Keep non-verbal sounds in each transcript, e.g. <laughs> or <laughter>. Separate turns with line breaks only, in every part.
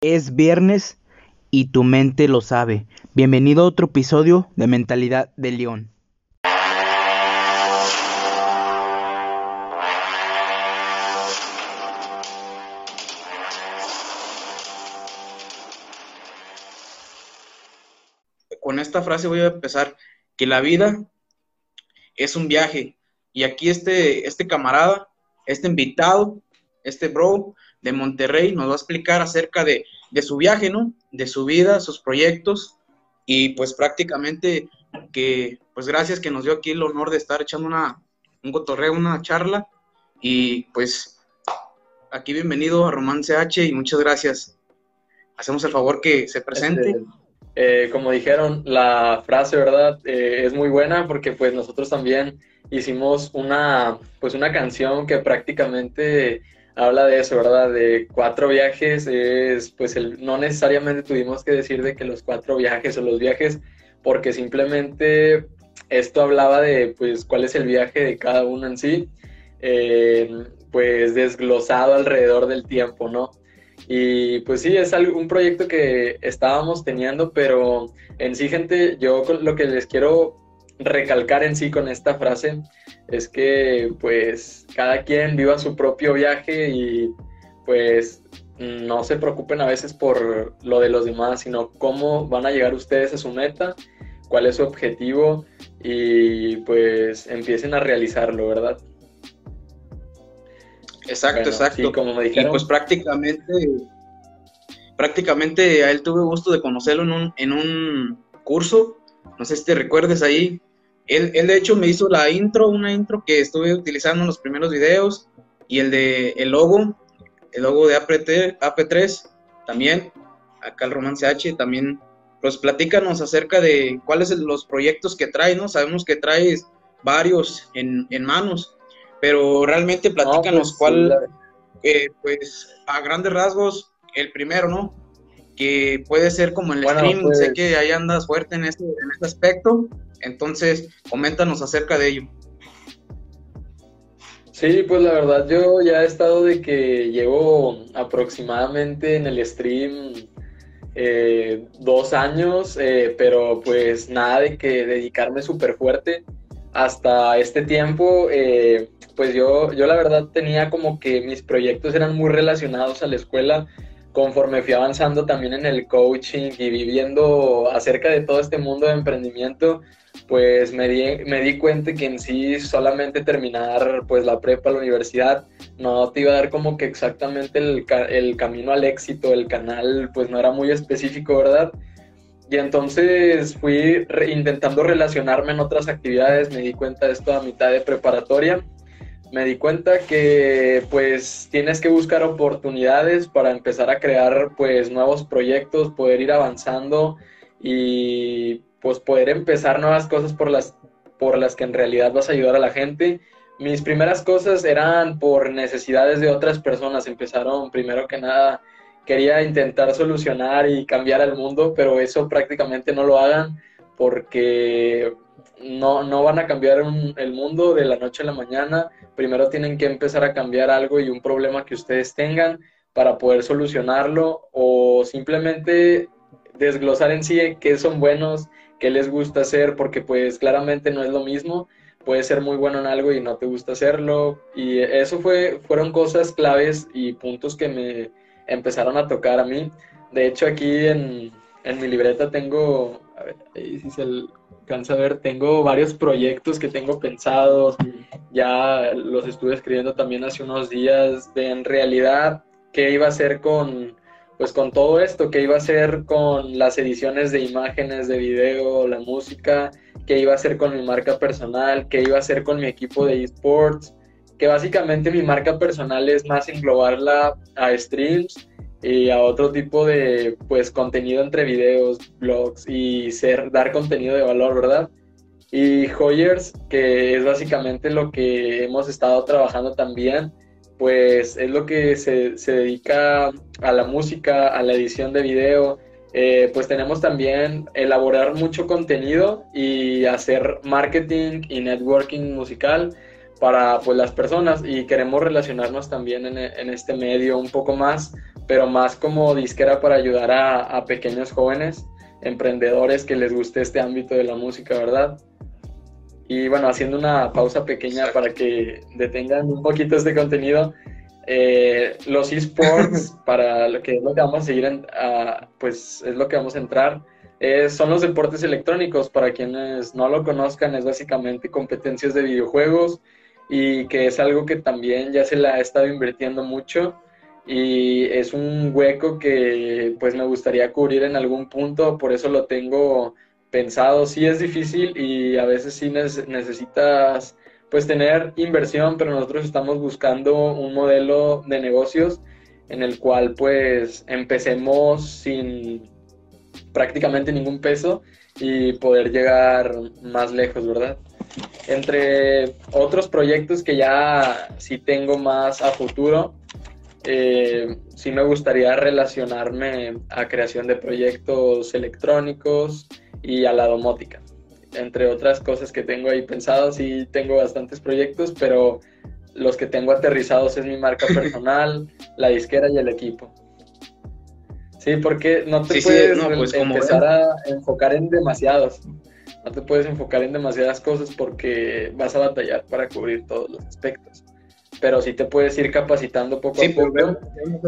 Es viernes y tu mente lo sabe. Bienvenido a otro episodio de Mentalidad de León.
Con esta frase voy a empezar, que la vida es un viaje. Y aquí este, este camarada, este invitado, este bro, de Monterrey, nos va a explicar acerca de, su viaje, ¿no? De su vida, sus proyectos y pues prácticamente que, pues gracias que nos dio aquí el honor de estar echando una, un cotorreo, una charla y pues aquí bienvenido a Romance H y muchas gracias. Hacemos el favor que se presente. Este,
eh, como dijeron, la frase, ¿verdad? Eh, es muy buena porque pues nosotros también hicimos una, pues una canción que prácticamente habla de eso, ¿verdad? De cuatro viajes, es, pues el, no necesariamente tuvimos que decir de que los cuatro viajes o los viajes, porque simplemente esto hablaba de, pues, cuál es el viaje de cada uno en sí, eh, pues desglosado alrededor del tiempo, ¿no? Y pues sí, es un proyecto que estábamos teniendo, pero en sí, gente, yo lo que les quiero recalcar en sí con esta frase es que pues cada quien viva su propio viaje y pues no se preocupen a veces por lo de los demás, sino cómo van a llegar ustedes a su meta, cuál es su objetivo y pues empiecen a realizarlo, ¿verdad?
Exacto, exacto. como me dijeron. Y pues prácticamente, prácticamente a él tuve gusto de conocerlo en un, en un curso, no sé si te recuerdes ahí, él, de hecho me hizo la intro, una intro que estuve utilizando en los primeros videos y el de el logo, el logo de AP3, AP3 también, acá el Romance H también, pues platícanos acerca de cuáles son los proyectos que trae, ¿no? Sabemos que traes varios en, manos, pero realmente platícanos pues, cuál, eh, pues a grandes rasgos, el primero, ¿no? Que puede ser como el stream, sé pues que ahí andas fuerte en este, en este aspecto, entonces, coméntanos acerca de ello.
Sí, pues la verdad yo ya he estado de que llevo aproximadamente en el stream eh, dos años, eh, pero pues nada de que dedicarme súper fuerte. Hasta este tiempo, eh, pues yo, yo la verdad tenía como que mis proyectos eran muy relacionados a la escuela, conforme fui avanzando también en el coaching y viviendo acerca de todo este mundo de emprendimiento, pues me di, me di cuenta que en sí solamente terminar pues la prepa, la universidad, no te iba a dar como que exactamente el, el camino al éxito, el canal pues no era muy específico, ¿verdad? Y entonces fui intentando relacionarme en otras actividades, me di cuenta de esto a mitad de preparatoria, me di cuenta que pues tienes que buscar oportunidades para empezar a crear pues nuevos proyectos, poder ir avanzando y pues poder empezar nuevas cosas por las, por las que en realidad vas a ayudar a la gente. Mis primeras cosas eran por necesidades de otras personas. Empezaron primero que nada, quería intentar solucionar y cambiar el mundo, pero eso prácticamente no lo hagan porque no, no van a cambiar el mundo de la noche a la mañana. Primero tienen que empezar a cambiar algo y un problema que ustedes tengan para poder solucionarlo o simplemente desglosar en sí qué son buenos, qué les gusta hacer, porque pues claramente no es lo mismo. Puedes ser muy bueno en algo y no te gusta hacerlo. Y eso fue, fueron cosas claves y puntos que me empezaron a tocar a mí. De hecho, aquí en, en mi libreta tengo, a ver, ahí si se alcanza a ver, tengo varios proyectos que tengo pensados. Ya los estuve escribiendo también hace unos días de en realidad qué iba a hacer con pues con todo esto, que iba a hacer con las ediciones de imágenes, de video, la música, que iba a hacer con mi marca personal, que iba a hacer con mi equipo de esports, que básicamente mi marca personal es más englobarla a streams y a otro tipo de pues contenido entre videos, blogs y ser dar contenido de valor, ¿verdad? Y Hoyers, que es básicamente lo que hemos estado trabajando también, pues es lo que se, se dedica a la música, a la edición de video. Eh, pues tenemos también elaborar mucho contenido y hacer marketing y networking musical para pues, las personas y queremos relacionarnos también en, en, este medio un poco más pero más como disquera para ayudar a, pequeños jóvenes, emprendedores que les guste este ámbito de la música, ¿verdad? Y bueno, haciendo una pausa pequeña para que detengan un poquito este contenido, eh, los esports, <laughs> para lo que es lo que vamos a seguir, pues es lo que vamos a entrar, eh, son los deportes electrónicos. Para quienes no lo conozcan, es básicamente competencias de videojuegos y que es algo que también ya se le ha estado invirtiendo mucho y es un hueco que pues me gustaría cubrir en algún punto, por eso lo tengo pensado. Sí es difícil y a veces sí necesitas pues tener inversión, pero nosotros estamos buscando un modelo de negocios en el cual pues empecemos sin prácticamente ningún peso y poder llegar más lejos, ¿verdad? Entre otros proyectos que ya sí tengo más a futuro, eh, sí me gustaría relacionarme a creación de proyectos electrónicos y a la domótica. Entre otras cosas que tengo ahí pensadas, sí tengo bastantes proyectos, pero los que tengo aterrizados es mi marca <laughs> personal, la disquera y el equipo. Sí, porque no te puedes pues, empezar a enfocar en demasiados. No te puedes enfocar en demasiadas cosas porque vas a batallar para cubrir todos los aspectos pero sí te puedes ir capacitando poco a pues, poco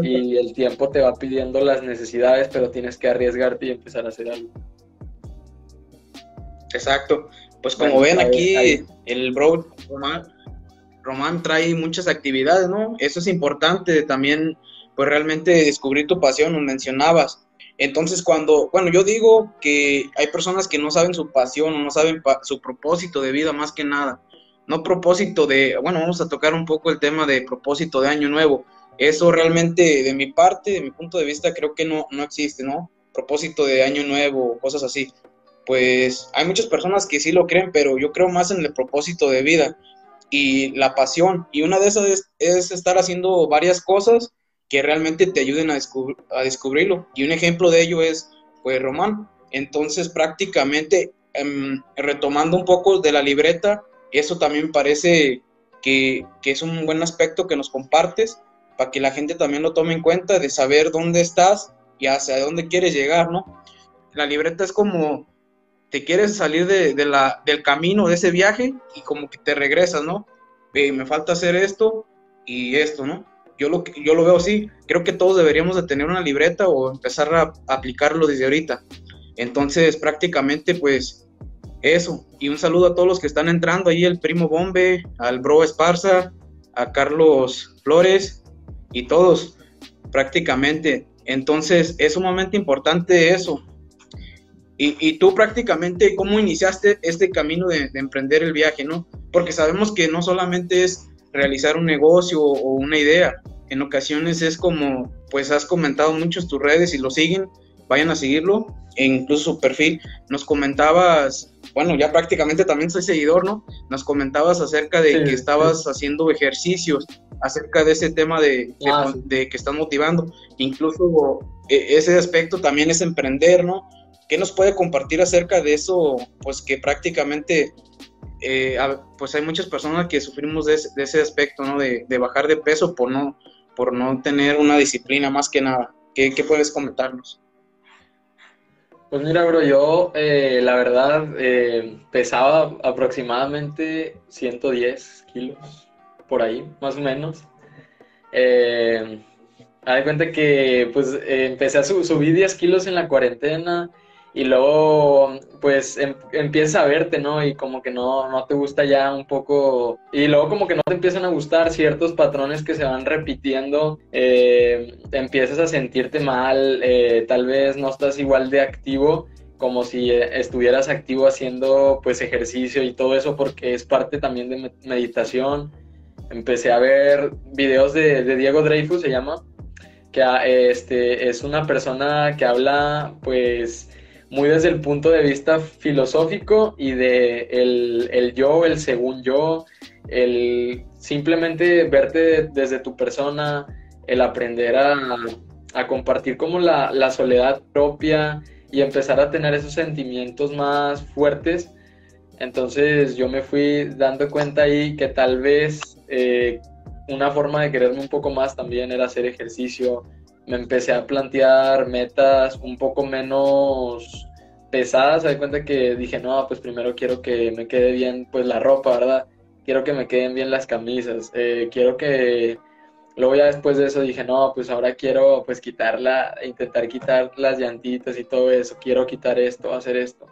y el tiempo te va pidiendo las necesidades, pero tienes que arriesgarte y empezar a hacer algo.
Exacto. Pues como ven aquí, el bro Román, Román trae muchas actividades, ¿no? Eso es importante también, pues realmente descubrir tu pasión, lo mencionabas. Entonces, cuando, bueno, yo digo que hay personas que no saben su pasión o no saben su propósito de vida más que nada no propósito de, bueno, vamos a tocar un poco el tema de propósito de año nuevo. Eso realmente de mi parte, de mi punto de vista, creo que no, no existe, ¿no? Propósito de año nuevo, cosas así. Pues hay muchas personas que sí lo creen, pero yo creo más en el propósito de vida y la pasión. Y una de esas es, estar haciendo varias cosas que realmente te ayuden a, a, descubrirlo. Y un ejemplo de ello es, pues, Román. Entonces, prácticamente, em, retomando un poco de la libreta, eso también parece que, es un buen aspecto que nos compartes para que la gente también lo tome en cuenta de saber dónde estás y hacia dónde quieres llegar, ¿no? La libreta es como te quieres salir de, la, del camino de ese viaje y como que te regresas, ¿no? me falta hacer esto y esto, ¿no? Yo lo, yo lo veo así. Creo que todos deberíamos de tener una libreta o empezar a aplicarlo desde ahorita. Entonces, prácticamente, pues, eso, y un saludo a todos los que están entrando ahí, el primo Bombe, al bro Esparza, a Carlos Flores y todos prácticamente. Entonces es sumamente importante eso. Y, tú prácticamente, ¿cómo iniciaste este camino de, emprender el viaje, no? Porque sabemos que no solamente es realizar un negocio o una idea, en ocasiones es como, pues has comentado muchos tus redes y lo siguen, vayan a seguirlo, e incluso su perfil. Nos comentabas bueno, ya prácticamente también soy seguidor, ¿no? Nos comentabas acerca de que estabas haciendo ejercicios, acerca de ese tema de, ah, de, que estás motivando. Incluso e, ese aspecto también es emprender, ¿no? ¿Qué nos puede compartir acerca de eso? Pues que prácticamente, eh, pues hay muchas personas que sufrimos de ese, aspecto, ¿no? De, bajar de peso por no, por no tener una disciplina más que nada. ¿Qué, qué puedes comentarnos?
Pues mira, bro, yo eh, la verdad eh, pesaba aproximadamente 110 kilos, por ahí, más o menos. Eh, de cuenta que pues eh, empecé a subir 10 kilos en la cuarentena y luego pues em, empieza a verte, ¿no? Y como que no, no te gusta ya un poco, y luego como que no te empiezan a gustar ciertos patrones que se van repitiendo, eh, empiezas a sentirte mal, eh, tal vez no estás igual de activo como si eh, estuvieras activo haciendo pues ejercicio y todo eso porque es parte también de meditación. Empecé a ver videos de, de Diego Dreyfus, se llama, que ah, este, es una persona que habla pues muy desde el punto de vista filosófico y de el, yo, el según yo, el simplemente verte desde tu persona, el aprender a, compartir como la, soledad propia y empezar a tener esos sentimientos más fuertes. Entonces yo me fui dando cuenta ahí que tal vez eh, una forma de quererme un poco más también era hacer ejercicio, me empecé a plantear metas un poco menos pesadas, me cuenta que dije, no, pues primero quiero que me quede bien pues la ropa, ¿verdad? Quiero que me queden bien las camisas, eh, quiero que... Luego ya después de eso dije, no, pues ahora quiero pues quitarla, intentar quitar las llantitas y todo eso, quiero quitar esto, hacer esto,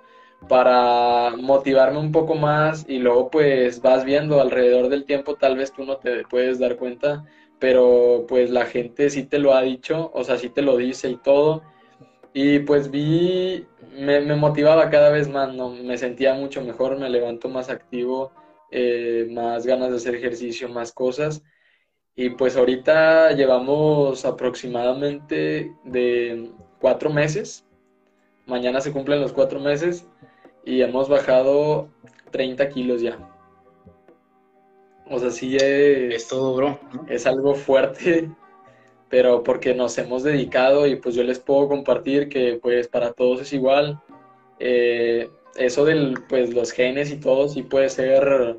para motivarme un poco más y luego pues vas viendo alrededor del tiempo, tal vez tú no te puedes dar cuenta, pero pues la gente sí te lo ha dicho, o sea, sí te lo dice y todo, y pues vi, me, motivaba cada vez más, ¿no? Me sentía mucho mejor, me levanto más activo, eh, más ganas de hacer ejercicio, más cosas. Y pues ahorita llevamos aproximadamente de cuatro meses. Mañana se cumplen los cuatro meses y hemos bajado 30 kilos ya. O sea, sí es...
Es todo, bro.
Es algo fuerte pero porque nos hemos dedicado y pues yo les puedo compartir que pues para todos es igual. Eh, eso de pues los genes y todo sí puede ser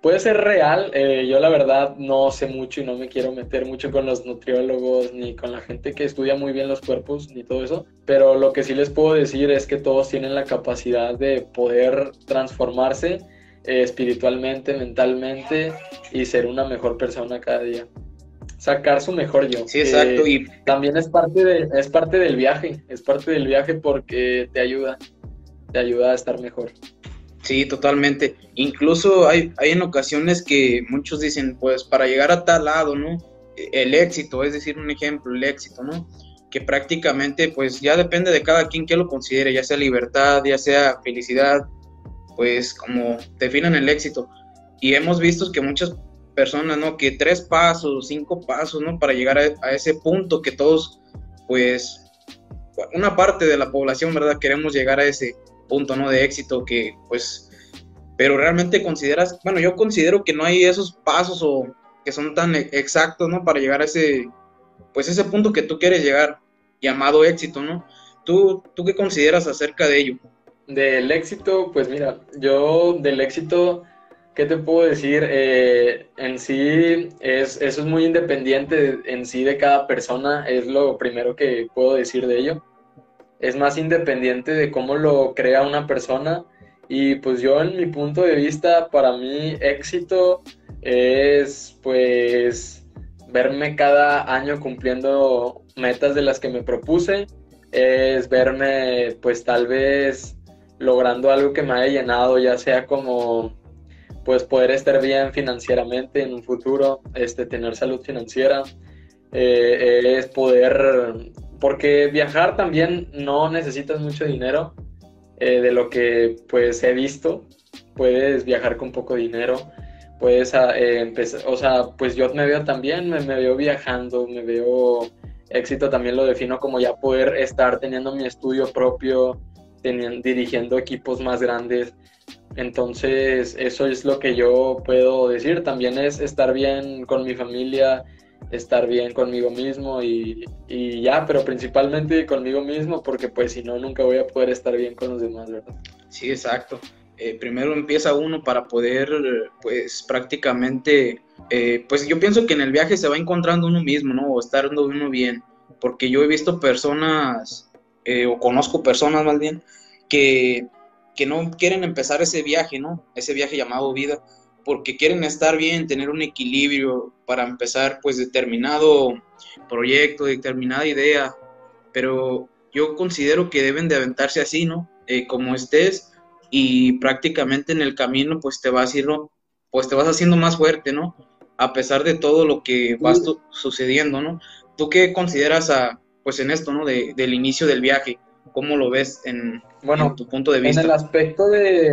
puede ser real. Eh, yo la verdad no sé mucho y no me quiero meter mucho con los nutriólogos ni con la gente que estudia muy bien los cuerpos ni todo eso. Pero lo que sí les puedo decir es que todos tienen la capacidad de poder transformarse eh, espiritualmente, mentalmente y ser una mejor persona cada día sacar su mejor yo.
Sí, exacto. Y
también es parte, de, es parte del viaje, es parte del viaje porque te ayuda, te ayuda a estar mejor.
Sí, totalmente. Incluso hay, hay en ocasiones que muchos dicen, pues para llegar a tal lado, ¿no? El éxito, es decir, un ejemplo, el éxito, ¿no? Que prácticamente, pues ya depende de cada quien que lo considere, ya sea libertad, ya sea felicidad, pues como definan el éxito. Y hemos visto que muchas personas, ¿no? Que tres pasos, cinco pasos, ¿no? Para llegar a, ese punto que todos, pues, una parte de la población, ¿verdad? Queremos llegar a ese punto, ¿no? De éxito que, pues, pero realmente consideras, bueno, yo considero que no hay esos pasos o que son tan e, exactos, ¿no? Para llegar a ese, pues, ese punto que tú quieres llegar, llamado éxito, ¿no? ¿Tú, ¿Tú qué consideras acerca de ello?
Del éxito, pues mira, yo del éxito ¿Qué te puedo decir? Eh, en sí, es, eso es muy independiente en sí de cada persona, es lo primero que puedo decir de ello. Es más independiente de cómo lo crea una persona y pues yo en mi punto de vista, para mí éxito es pues verme cada año cumpliendo metas de las que me propuse, es verme pues tal vez logrando algo que me haya llenado, ya sea como pues poder estar bien financieramente en un futuro, este, tener salud financiera, eh, es poder, porque viajar también no necesitas mucho dinero, eh, de lo que pues he visto, puedes viajar con poco dinero, puedes ah, eh, empezar, o sea, pues yo me veo también, me, me veo viajando, me veo éxito también lo defino como ya poder estar teniendo mi estudio propio, teniendo, dirigiendo equipos más grandes, entonces, eso es lo que yo puedo decir. También es estar bien con mi familia, estar bien conmigo mismo y, ya, pero principalmente conmigo mismo, porque pues si no, nunca voy a poder estar bien con los demás, ¿verdad?
Sí, exacto. Eh, primero empieza uno para poder, pues prácticamente, eh, pues yo pienso que en el viaje se va encontrando uno mismo, ¿no? O estando uno bien, porque yo he visto personas, eh, o conozco personas más bien, que que no quieren empezar ese viaje, ¿no? Ese viaje llamado vida, porque quieren estar bien, tener un equilibrio para empezar pues determinado proyecto, determinada idea, pero yo considero que deben de aventarse así, ¿no? Eh, como estés y prácticamente en el camino pues te vas haciendo, pues te vas haciendo más fuerte, ¿no? A pesar de todo lo que va sucediendo, ¿no? ¿Tú qué consideras a, pues en esto, ¿no? De, del inicio del viaje, ¿cómo lo ves en, bueno, tu punto de vista.
En el aspecto de,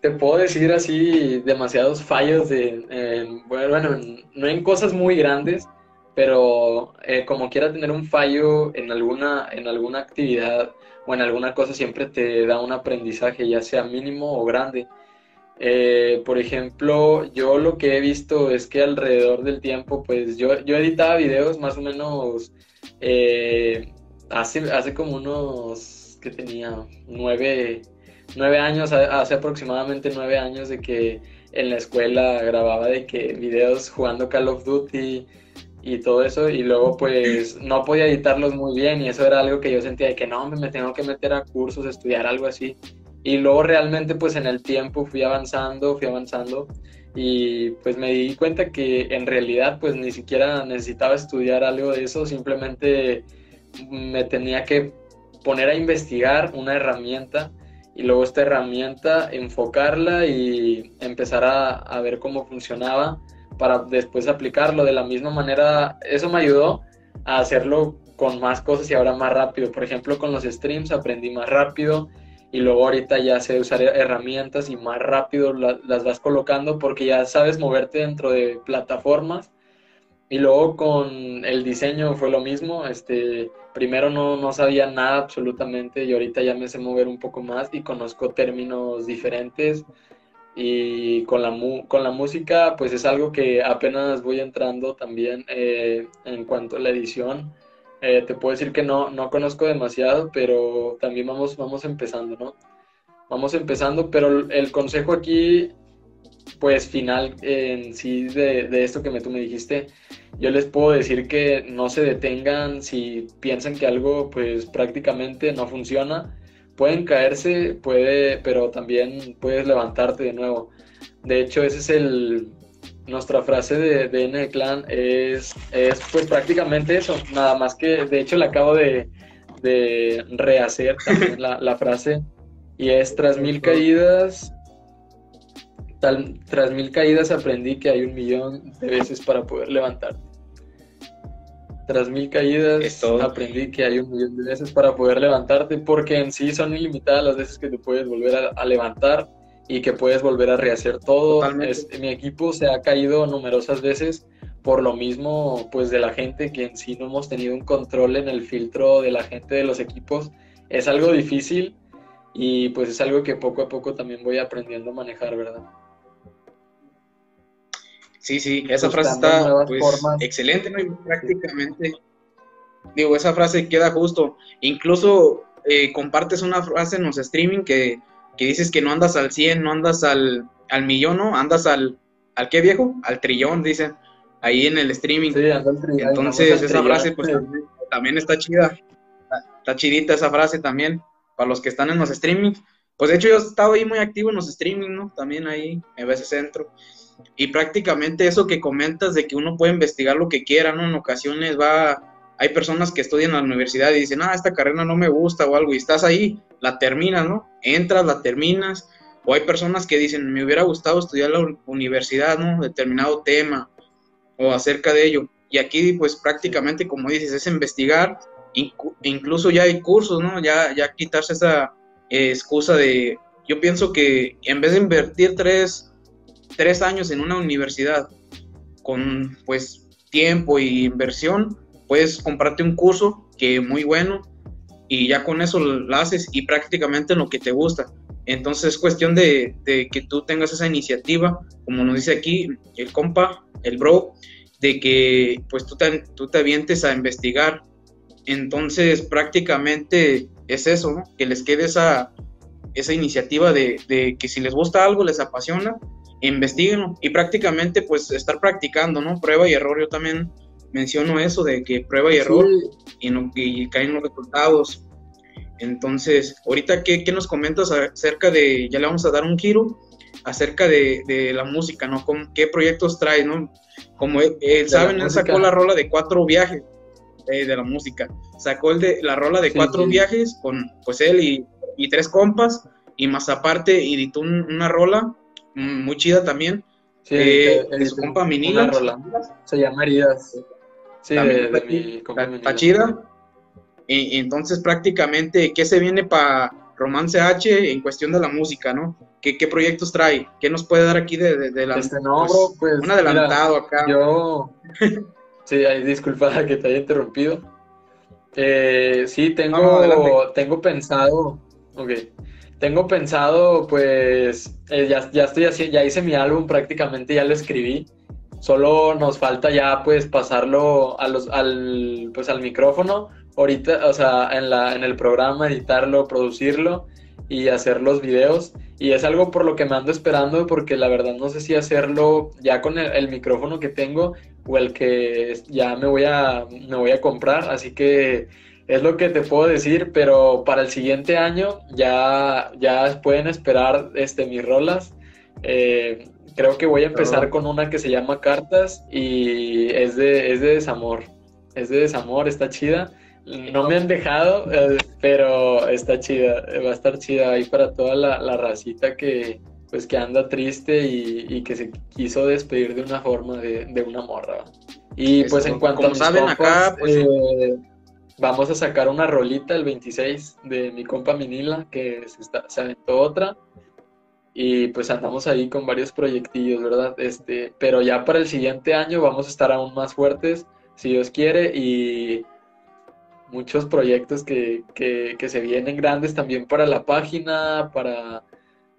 te puedo decir así, demasiados fallos de, bueno, no en cosas muy grandes, pero eh, como quiera tener un fallo en alguna, en alguna actividad o en alguna cosa siempre te da un aprendizaje, ya sea mínimo o grande. Eh, por ejemplo, yo lo que he visto es que alrededor del tiempo, pues yo, yo editaba videos más o menos eh, hace, hace como unos que tenía nueve, años, hace aproximadamente nueve años de que en la escuela grababa de que videos jugando Call of Duty, y todo eso, y luego pues no podía editarlos muy bien y eso era algo que yo sentía de que no, me tengo que meter a cursos, estudiar algo así. Y luego realmente pues en el tiempo fui avanzando, fui avanzando y pues me di cuenta que en realidad pues ni siquiera necesitaba estudiar algo de eso, simplemente me tenía que poner a investigar una herramienta y luego esta herramienta enfocarla y empezar a, ver cómo funcionaba para después aplicarlo de la misma manera. Eso me ayudó a hacerlo con más cosas y ahora más rápido. Por ejemplo, con los streams aprendí más rápido y luego ahorita ya sé usar herramientas y más rápido las vas colocando porque ya sabes moverte dentro de plataformas. Y luego con el diseño fue lo mismo. Este, primero no, no sabía nada absolutamente y ahorita ya me sé mover un poco más y conozco términos diferentes y con la, con la música, pues es algo que apenas voy entrando también eh, en cuanto a la edición. Eh, te puedo decir que no, no conozco demasiado, pero también vamos, vamos empezando, ¿no? Vamos empezando, pero el consejo aquí, pues final en sí de, de esto que me, tú me dijiste, yo les puedo decir que no se detengan si piensan que algo pues prácticamente no funciona pueden caerse, puede, pero también puedes levantarte de nuevo. De hecho, ese es el, nuestra frase de, de N Clan es, es pues prácticamente eso, nada más que de hecho la acabo de, de rehacer también la, la, frase y es tras mil caídas, tal, tras mil caídas aprendí que hay un millón de veces para poder levantarte. Tras mil caídas aprendí que hay un millón de veces para poder levantarte porque en sí son ilimitadas las veces que te puedes volver a, levantar y que puedes volver a rehacer todo. mi equipo se ha caído numerosas veces por lo mismo pues de la gente que en sí no hemos tenido un control en el filtro de la gente de los equipos. Es algo difícil y pues es algo que poco a poco también voy aprendiendo a manejar, ¿verdad?
Sí, sí, esa frase está pues, excelente, ¿no? Y prácticamente, digo, esa frase queda justo. Incluso eh, compartes una frase en los streaming que, que, dices que no andas al 100, no andas al, al millón, ¿no? Andas al, ¿al qué viejo? Al trillón, dicen, ahí en el streaming. Sí, Entonces, esa frase, pues, también, está chida. Está, chidita esa frase también, para los que están en los streaming. Pues, de hecho, yo he estado ahí muy activo en los streaming, ¿no? También ahí, en veces centro y prácticamente eso que comentas de que uno puede investigar lo que quiera, ¿no? En ocasiones va, hay personas que estudian en la universidad y dicen, ah, esta carrera no me gusta o algo, y estás ahí, la terminas, ¿no? Entras, la terminas, o hay personas que dicen, me hubiera gustado estudiar la universidad, ¿no? Determinado tema o acerca de ello. Y aquí, pues prácticamente, como dices, es investigar, incluso ya hay cursos, ¿no? Ya, ya quitarse esa excusa de, yo pienso que en vez de invertir tres tres años en una universidad con pues tiempo y inversión, puedes comprarte un curso que es muy bueno y ya con eso lo haces y prácticamente en lo que te gusta. Entonces es cuestión de, que tú tengas esa iniciativa, como nos dice aquí el compa, el bro, de que pues tú te, tú te avientes a investigar. Entonces prácticamente es eso, que les quede esa, esa iniciativa de, que si les gusta algo, les apasiona, investiguen y prácticamente pues estar practicando, ¿no? Prueba y error, yo también menciono eso de que prueba y error y, no, y caen los resultados. Entonces, ahorita, ¿qué, ¿qué, nos comentas acerca de, ya le vamos a dar un giro, acerca de, de la música, ¿no? ¿Qué proyectos trae, ¿no? Como él, saben, él sacó la rola de cuatro viajes eh, de la música. Sacó el de la rola de cuatro viajes con, pues él y, y, tres compas, y más aparte editó una rola muy chida también. Sí, eh, de su compa Minila.
Se llama Heridas.
Sí, de, mi compa Está chida. Y, entonces prácticamente, ¿qué se viene para Romance H en cuestión de la música, no? ¿Qué, qué proyectos trae? ¿Qué nos puede dar aquí de, de, la
este, no, pues, pues,
Un adelantado acá.
Yo... <laughs> sí, disculpa <laughs> que te haya interrumpido. Eh, sí, tengo, tengo pensado... Ok. Tengo pensado, pues, eh, ya, ya estoy haciendo, ya hice mi álbum prácticamente, ya lo escribí. Solo nos falta ya, pues, pasarlo a los, al, pues, al micrófono. Ahorita, o sea, en, la, en el programa, editarlo, producirlo. y hacer los videos. Y es algo por lo que me ando esperando porque la verdad no sé si hacerlo ya con el, micrófono que tengo o el que ya me voy a, me voy a comprar. Así que es lo que te puedo decir, pero para el siguiente año ya, ya pueden esperar este, mis rolas. Eh, creo que voy a empezar con una que se llama Cartas y es de, es de desamor. Es de desamor, está chida. No me han dejado, eh, pero está chida, va a estar chida ahí para toda la, racita que pues que anda triste y, que se quiso despedir de una forma de, una morra. Y pues en cuanto a mis saben acá, pues, eh, vamos a sacar una rolita el 26 de mi compa Minila, que se, está, se aventó otra. Y pues andamos ahí con varios proyectillos, ¿verdad? Este, pero ya para el siguiente año vamos a estar aún más fuertes, si Dios quiere, y muchos proyectos que, se vienen grandes también para la página, para,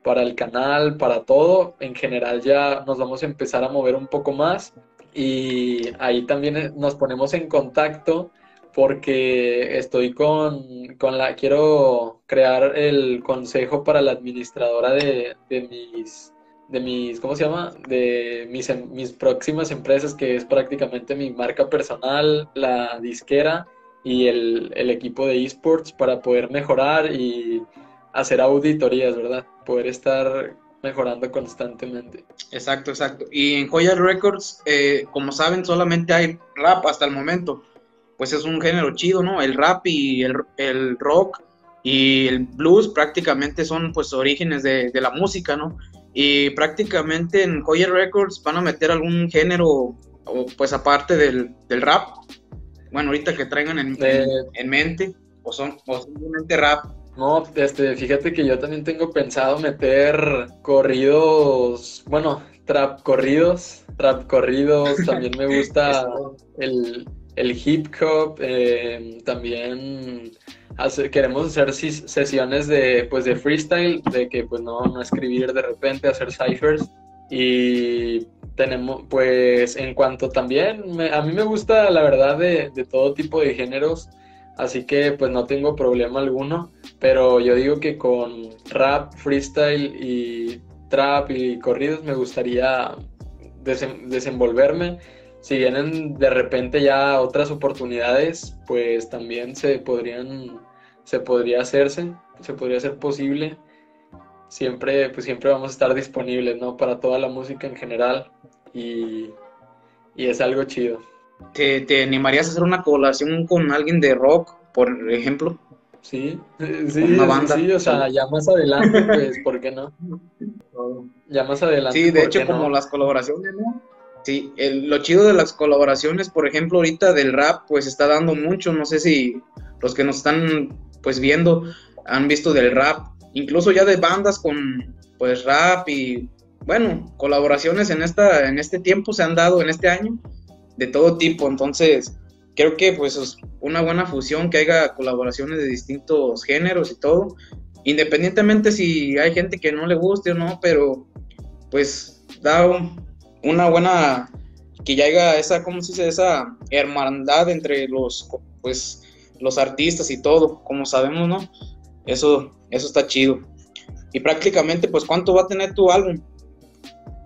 para el canal, para todo. En general ya nos vamos a empezar a mover un poco más y ahí también nos ponemos en contacto porque estoy con, la, quiero crear el consejo para la administradora de, de mis, de mis, ¿cómo se llama? De mis, em, mis próximas empresas, que es prácticamente mi marca personal, la disquera y el, equipo de esports para poder mejorar y hacer auditorías, ¿verdad? Poder estar mejorando constantemente.
Exacto, exacto. Y en Joya Records, eh, como saben, solamente hay rap hasta el momento. Pues es un género chido, ¿no? El rap y el, rock y el blues prácticamente son pues orígenes de, la música, ¿no? Y prácticamente en Joya Records van a meter algún género, pues aparte del, del rap, bueno, ahorita que traigan en, en, mente, o son o simplemente rap.
No, este, fíjate que yo también tengo pensado meter corridos, bueno, trap corridos, trap corridos, también me <laughs> gusta el, hip hop, eh, también queremos hacer sesiones de, pues, de freestyle, de que pues no, no escribir de repente, hacer ciphers y tenemos, pues en cuanto también, a mí me gusta la verdad de, todo tipo de géneros, así que pues no tengo problema alguno, pero yo digo que con rap, freestyle y trap y corridos me gustaría desenvolverme. Si vienen de repente ya otras oportunidades, pues también se podrían, se podría hacerse, se podría hacer posible siempre, pues siempre vamos a estar disponibles, ¿no? Para toda la música en general y, es algo chido.
¿Te, animarías a hacer una colaboración con alguien de rock, por ejemplo?
Sí, sí, una banda. sí, o sea, ya más adelante, pues, ¿por qué no? <laughs> Ya más adelante.
Sí, de hecho, como las colaboraciones, ¿no? Sí, lo chido de las colaboraciones, por ejemplo, ahorita del rap, pues está dando mucho. No sé si los que nos están, pues, viendo han visto del rap incluso ya de bandas con pues rap y bueno, colaboraciones en esta en este tiempo se han dado en este año de todo tipo, entonces creo que pues es una buena fusión que haya colaboraciones de distintos géneros y todo, independientemente si hay gente que no le guste o no, pero pues da una buena que ya haya esa, ¿cómo se dice? Esa hermandad entre los, pues, los artistas y todo, como sabemos, ¿no? Eso, eso está chido. Y prácticamente, pues, ¿cuánto va a tener tu álbum?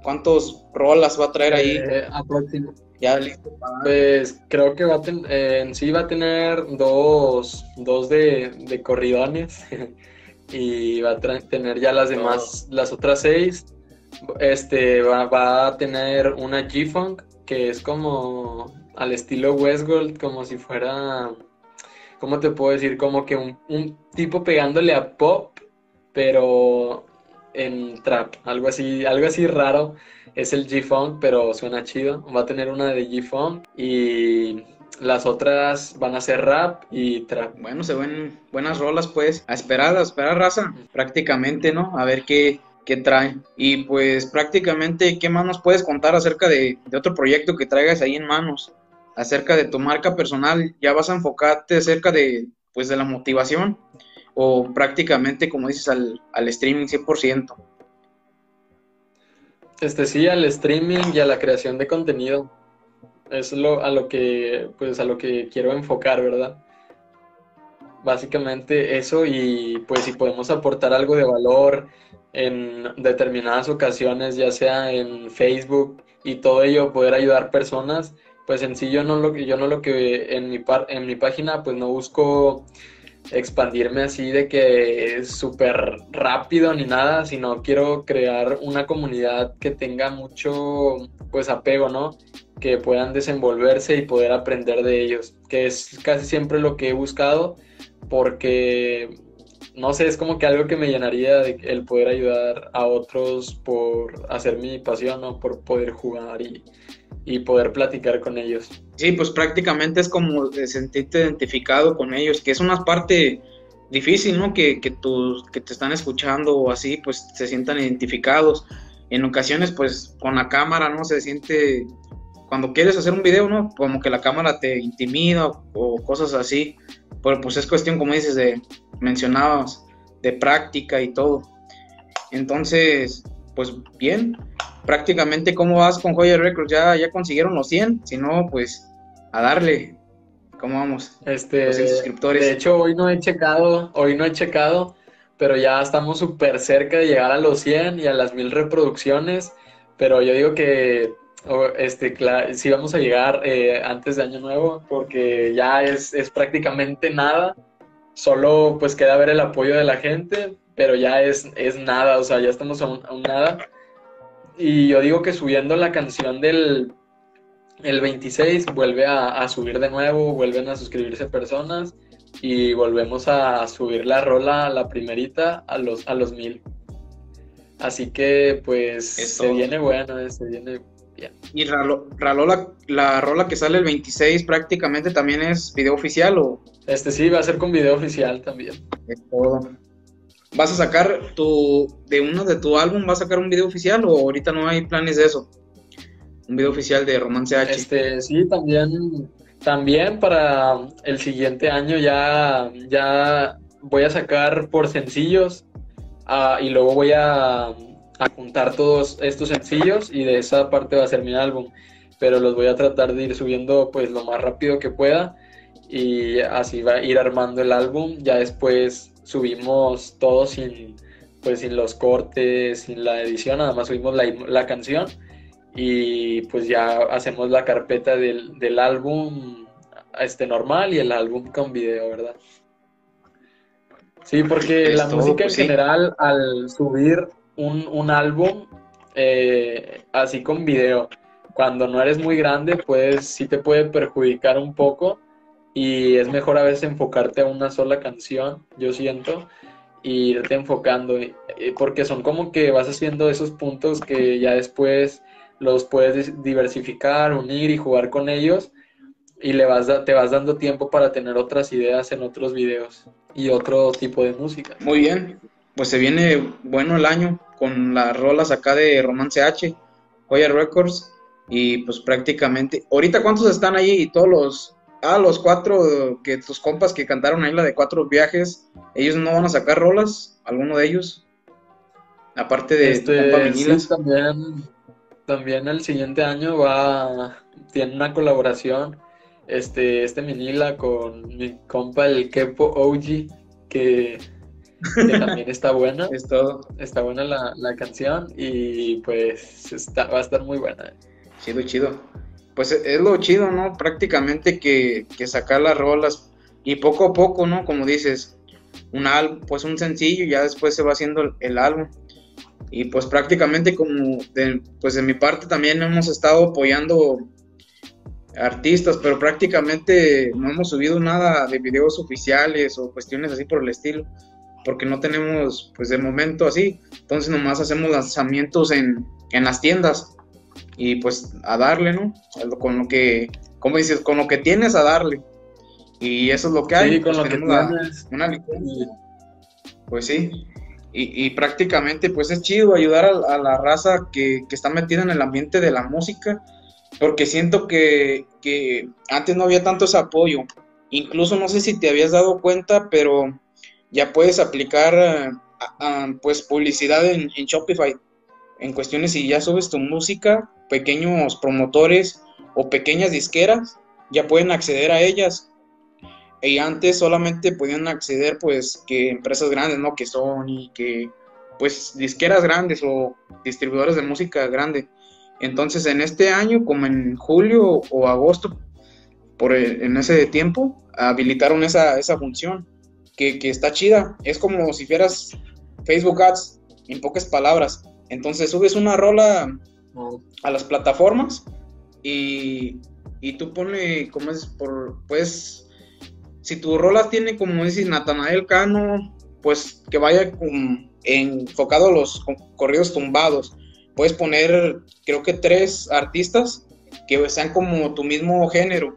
¿Cuántos rolas va a traer ahí?
Eh, ya listo. Pues creo que va a eh, en sí va a tener dos, dos de, de corridones <laughs> y va a tener ya las demás, las otras seis. Este va, a tener una G-Funk que es como al estilo Westgold, como si fuera ¿cómo te puedo decir? Como que un, tipo pegándole a pop, pero en trap, algo así, algo así raro. Es el G-Funk, pero suena chido. Va a tener una de G-Funk y las otras van a ser rap y trap.
Bueno, se ven buenas rolas, pues. A esperar, a esperar, raza. Prácticamente, ¿no? A ver qué, qué trae. Y pues prácticamente, ¿qué más nos puedes contar acerca de, de otro proyecto que traigas ahí en manos? acerca de tu marca personal, ya vas a enfocarte acerca de, pues, de la motivación o prácticamente, como dices, al, al streaming 100%.
Este sí, al streaming y a la creación de contenido. Es lo, a lo que, pues, a lo que quiero enfocar, ¿verdad? básicamente eso y pues si podemos aportar algo de valor en determinadas ocasiones, ya sea en Facebook y todo ello, poder ayudar personas, pues en sí yo no lo, yo no lo que en mi, en mi página pues no busco expandirme así de que es súper rápido ni nada, sino quiero crear una comunidad que tenga mucho pues apego, ¿no? Que puedan desenvolverse y poder aprender de ellos, que es casi siempre lo que he buscado porque no sé, es como que algo que me llenaría de el poder ayudar a otros por hacer mi pasión, ¿no? Por poder jugar y, y poder platicar con ellos.
Sí, pues prácticamente es como sentirte identificado con ellos, que es una parte difícil, ¿no? Que, que, que te están escuchando o así, pues se sientan identificados. En ocasiones, pues con la cámara, ¿no? Se siente, cuando quieres hacer un video, ¿no? Como que la cámara te intimida o, cosas así. Pero pues es cuestión, como dices, de, mencionabas, de práctica y todo. Entonces, pues bien, prácticamente cómo vas con Joya Records, ya, ya consiguieron los 100, si no, pues a darle, ¿cómo vamos?
Este, suscriptores. De hecho, hoy no he checado, hoy no he checado, pero ya estamos súper cerca de llegar a los 100 y a las 1000 reproducciones, pero yo digo que este, sí vamos a llegar eh, antes de Año Nuevo, porque ya es, es prácticamente nada, solo pues queda ver el apoyo de la gente, pero ya es, es nada, o sea, ya estamos a un, nada. Y yo digo que subiendo la canción del el 26 vuelve a, subir de nuevo, vuelven a suscribirse personas y volvemos a subir la rola, la primerita, a los, a los mil. Así que pues se viene bueno, eh, se viene
Y Ralo, la rola que sale el 26 prácticamente también es video oficial o...
Este sí, va a ser con video oficial también.
Es todo vas a sacar tu, de uno de tu álbum, vas a sacar un video oficial o ahorita no hay planes de eso? Un video oficial de Romance H.
Este, sí, también, también para el siguiente año ya, ya voy a sacar por sencillos ah, y luego voy a, a juntar todos estos sencillos y de esa parte va a ser mi álbum. Pero los voy a tratar de ir subiendo pues lo más rápido que pueda y así va a ir armando el álbum. Ya después subimos todo sin, pues, sin los cortes, sin la edición, nada más subimos la, canción y pues ya hacemos la carpeta del, álbum este normal y el álbum con video, ¿verdad? Sí, porque la música en pues, general, al subir un, álbum eh, así con video, cuando no eres muy grande, pues sí te puede perjudicar un poco y es mejor a veces enfocarte a una sola canción, yo siento, y irte enfocando, porque son como que vas haciendo esos puntos que ya después los puedes diversificar, unir y jugar con ellos y le vas te vas dando tiempo para tener otras ideas en otros videos y otro tipo de música.
Muy bien, pues se viene bueno el año con las rolas acá de Romance H, Joya Records y pues prácticamente, ahorita cuántos están ahí y todos los Ah, los cuatro que tus compas que cantaron ahí la de cuatro viajes, ellos no van a sacar rolas, alguno de ellos. Aparte de
este, también, también el siguiente año va tiene una colaboración este este Minila con mi compa el Kepo OG que, también está buena. <laughs>
es todo.
Está buena la, la canción y pues está, va a estar muy buena.
Chido, chido pues es lo chido, ¿no? Prácticamente que, sacar las rolas y poco a poco, ¿no? Como dices, un álbum, pues un sencillo y ya después se va haciendo el, álbum. Y pues prácticamente como, de, pues de mi parte también hemos estado apoyando artistas, pero prácticamente no hemos subido nada de videos oficiales o cuestiones así por el estilo, porque no tenemos, pues de momento así. Entonces nomás hacemos lanzamientos en, en las tiendas y pues a darle, ¿no? Con lo que, como dices, con lo que tienes a darle. Y eso es lo que hay.
Sí, con pues, lo que tienes.
Una Pues sí. Y, prácticamente pues es chido ayudar a, la raza que, está metida en el ambiente de la música, porque siento que, que, antes no había tanto ese apoyo. Incluso no sé si te habías dado cuenta, pero ya puedes aplicar eh, pues publicidad en, Shopify en cuestiones si ya subes tu música, pequeños promotores o pequeñas disqueras ya pueden acceder a ellas. y antes solamente podían acceder pues que empresas grandes, ¿no? Que Sony, que pues disqueras grandes o distribuidores de música grande. Entonces en este año, como en julio o agosto, por en ese tiempo, habilitaron esa, esa función que, que, está chida. Es como si fueras Facebook Ads, en pocas palabras. Entonces subes una rola a las plataformas y, y tú pones, como es, por, pues, si tu rola tiene, como dice Natanael Cano, pues que vaya con, enfocado a los corridos tumbados. Puedes poner, creo que tres artistas que sean como tu mismo género.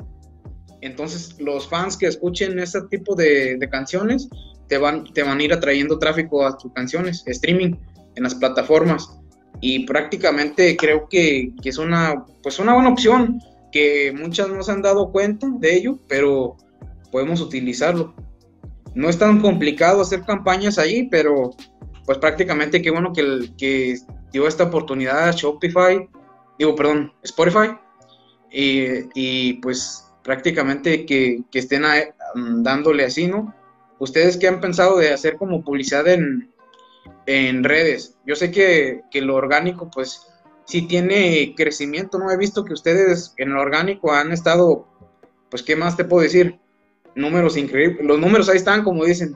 Entonces, los fans que escuchen ese tipo de, canciones te van, te van a ir atrayendo tráfico a tus canciones, streaming en las plataformas. Y prácticamente creo que, es una, pues una buena opción, que muchas no se han dado cuenta de ello, pero podemos utilizarlo. No es tan complicado hacer campañas ahí, pero pues prácticamente qué bueno que, que dio esta oportunidad a Shopify, digo, perdón, Spotify, y, pues prácticamente que, estén mm, dándole así, ¿no? ¿Ustedes qué han pensado de hacer como publicidad en, redes? Yo sé que, que, lo orgánico, pues, sí tiene crecimiento, ¿no? He visto que ustedes en lo orgánico han estado, pues, ¿qué más te puedo decir? Números increíbles. Los números ahí están, como dicen,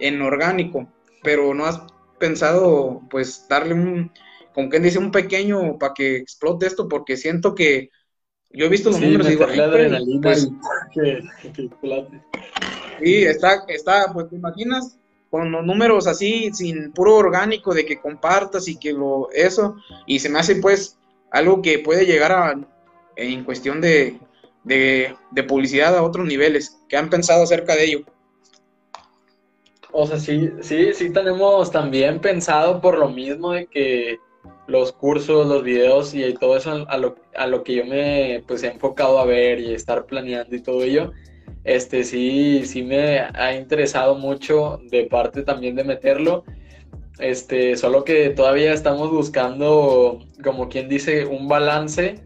en orgánico, pero no has pensado pues darle un, como quien dice, un pequeño para que explote esto, porque siento que yo he visto los números y digo, pues, que, Sí, está, está, pues te imaginas con los números así, sin puro orgánico, de que compartas y que lo, eso, y se me hace pues algo que puede llegar a, en cuestión de, de, de publicidad a otros niveles. ¿Qué han pensado acerca de ello?
O sea, sí, sí, sí tenemos también pensado por lo mismo de que los cursos, los videos y todo eso a lo, a lo que yo me pues he enfocado a ver y estar planeando y todo ello, este sí, sí me ha interesado mucho de parte también de meterlo. Este, solo que todavía estamos buscando, como quien dice, un balance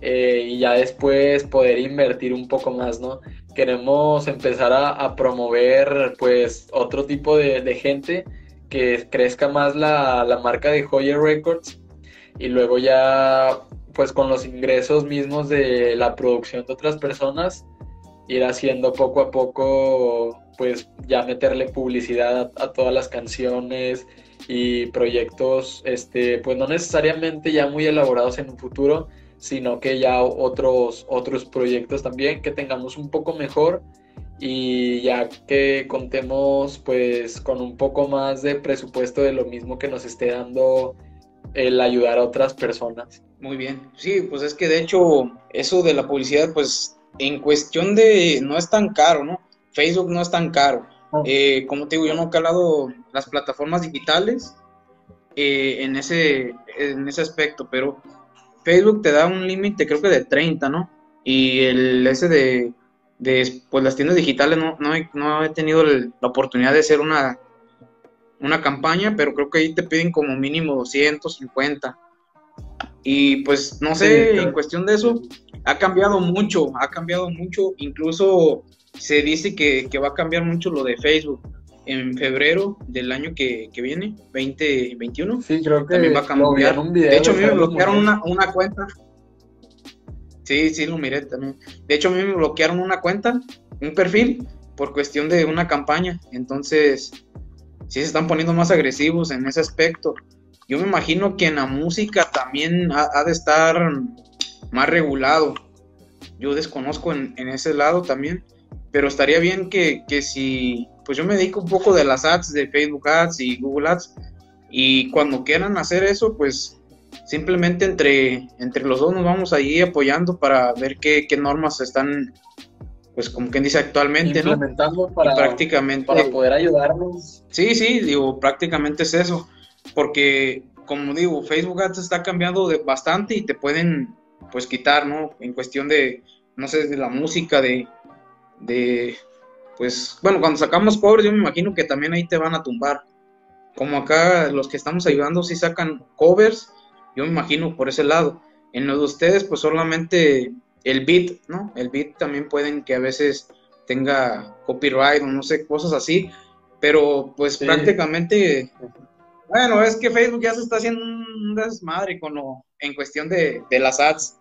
eh, y ya después poder invertir un poco más, ¿no? queremos empezar a, promover pues otro tipo de, gente que crezca más la, marca de Hoyer Records y luego ya pues con los ingresos mismos de la producción de otras personas ir haciendo poco a poco pues ya meterle publicidad a, a todas las canciones y proyectos este pues no necesariamente ya muy elaborados en un futuro sino que ya otros, otros proyectos también que tengamos un poco mejor y ya que contemos pues con un poco más de presupuesto de lo mismo que nos esté dando el ayudar a otras personas.
Muy bien, sí, pues es que de hecho eso de la publicidad pues en cuestión de no es tan caro, ¿no? Facebook no es tan caro. Eh, como te digo, yo no he calado las plataformas digitales eh, en, ese, en ese aspecto, pero Facebook te da un límite, creo que de 30, ¿no? Y el ese de, pues las tiendas digitales no, no, he, tenido la oportunidad de hacer una, una campaña, pero creo que ahí te piden como mínimo 250. Y pues no sé, en cuestión de eso, ha cambiado mucho, ha cambiado mucho, incluso se dice que, que va a cambiar mucho lo de Facebook en febrero del año que, viene, 2021.
Sí, creo que
también va a cambiar. de hecho, a mí me bloquearon una, una, cuenta. Sí, sí, lo miré también. De hecho, a mí me bloquearon una cuenta, un perfil, por cuestión de una campaña. Entonces, sí se están poniendo más agresivos en ese aspecto. Yo me imagino que en la música también ha, de estar más regulado. Yo desconozco en, ese lado también, pero estaría bien que, que si pues yo me dedico un poco de las ads de Facebook Ads y Google Ads y cuando quieran hacer eso, pues simplemente entre, entre los dos nos vamos ahí apoyando para ver qué, qué normas están, pues como quien dice actualmente,
Implementando para,
prácticamente,
para poder ayudarnos.
Sí, sí, digo, prácticamente es eso, porque como digo, Facebook Ads está cambiando de bastante y te pueden pues quitar, ¿no? En cuestión de, no sé, de la música, de, de pues, bueno, cuando sacamos covers, yo me imagino que también ahí te van a tumbar. Como acá los que estamos ayudando si sacan covers, yo me imagino por ese lado. En los de ustedes, pues solamente el beat, ¿no? El beat también pueden que a veces tenga copyright o no sé, cosas así, pero pues prácticamente, bueno, es que Facebook ya se está haciendo un desmadre con lo, en cuestión de, de las ads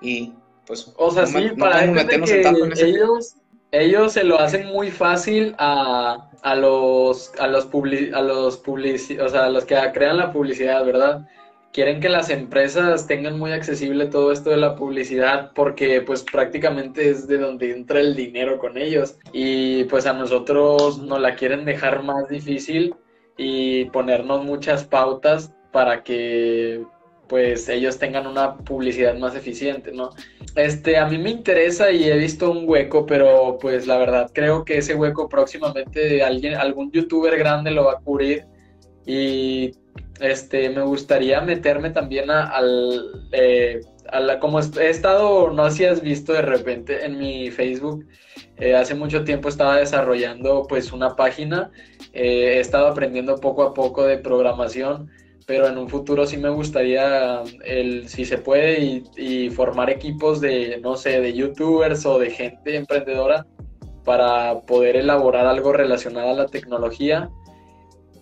y pues...
O sea, sí, para que ellos, ellos se lo hacen muy fácil a, a los a los a los o sea, a los que crean la publicidad, ¿verdad? Quieren que las empresas tengan muy accesible todo esto de la publicidad porque pues prácticamente es de donde entra el dinero con ellos y pues a nosotros nos la quieren dejar más difícil y ponernos muchas pautas para que pues ellos tengan una publicidad más eficiente, ¿no? Este, a mí me interesa y he visto un hueco, pero pues la verdad creo que ese hueco próximamente alguien, algún youtuber grande lo va a cubrir y este, me gustaría meterme también a, al, eh, a la, como he estado, no sé si has visto de repente en mi Facebook, eh, hace mucho tiempo estaba desarrollando pues una página, eh, he estado aprendiendo poco a poco de programación, pero en un futuro sí me gustaría, el, si se puede, y, formar equipos de, no sé, de youtubers o de gente emprendedora para poder elaborar algo relacionado a la tecnología